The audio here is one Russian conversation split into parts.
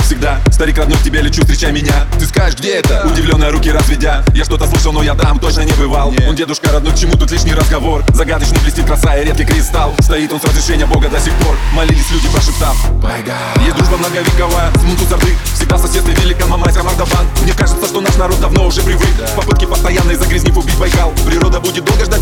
всегда. Старик родной, к тебе лечу, встречай меня. Ты скажешь, где это? Удивленные руки разведя. Я что-то слышал, но я там точно не бывал. Он дедушка родной, к чему тут лишний разговор? Загадочный блестит краса и редкий кристалл. Стоит он с разрешения Бога до сих пор. Молились люди, прошептав Байга Есть дружба многовековая, с мунту сорды Всегда соседстве великан, мамайся, Магдаван Мне кажется, что наш народ давно уже привык. Попытки постоянной загрязнив убить Байкал. Природа будет долго ждать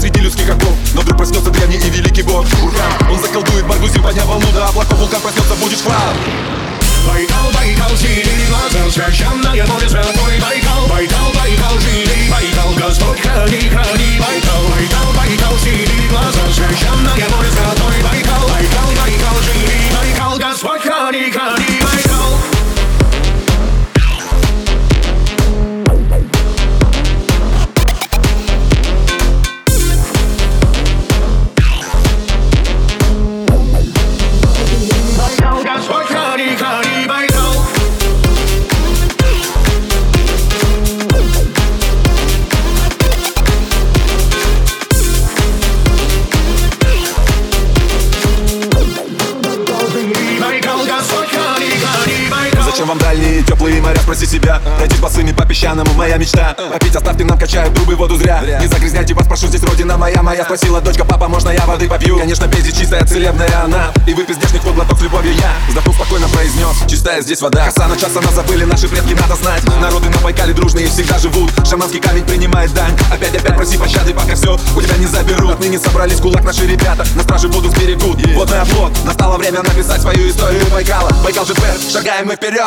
Зачем вам дальние теплые моря, спроси себя. Пройти босыми по песчаному, моя мечта. Попить оставьте нам, качают трубы, воду зря. Не загрязняйте вас, прошу, здесь родина моя Моя. Спросила дочка, папа, можно я воды попью? Конечно, пейте чистая, целебная она. И выпить здешних вот глоток с любовью я. Вздохнув спокойно произнес, чистая здесь вода Коса на час, она забыли, наши предки надо знать. Народы на Байкале дружные всегда живут. Шаманский камень принимает дань. Опять-опять проси пощады, пока все у тебя не заберут. Отныне собрались кулак наши ребята. На страже воду сберегут. Водный оплот, настало время написать свою историю Байкала. Байкал ЖТ, шагаем мы вперед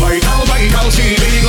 Байкал, Байкал, синий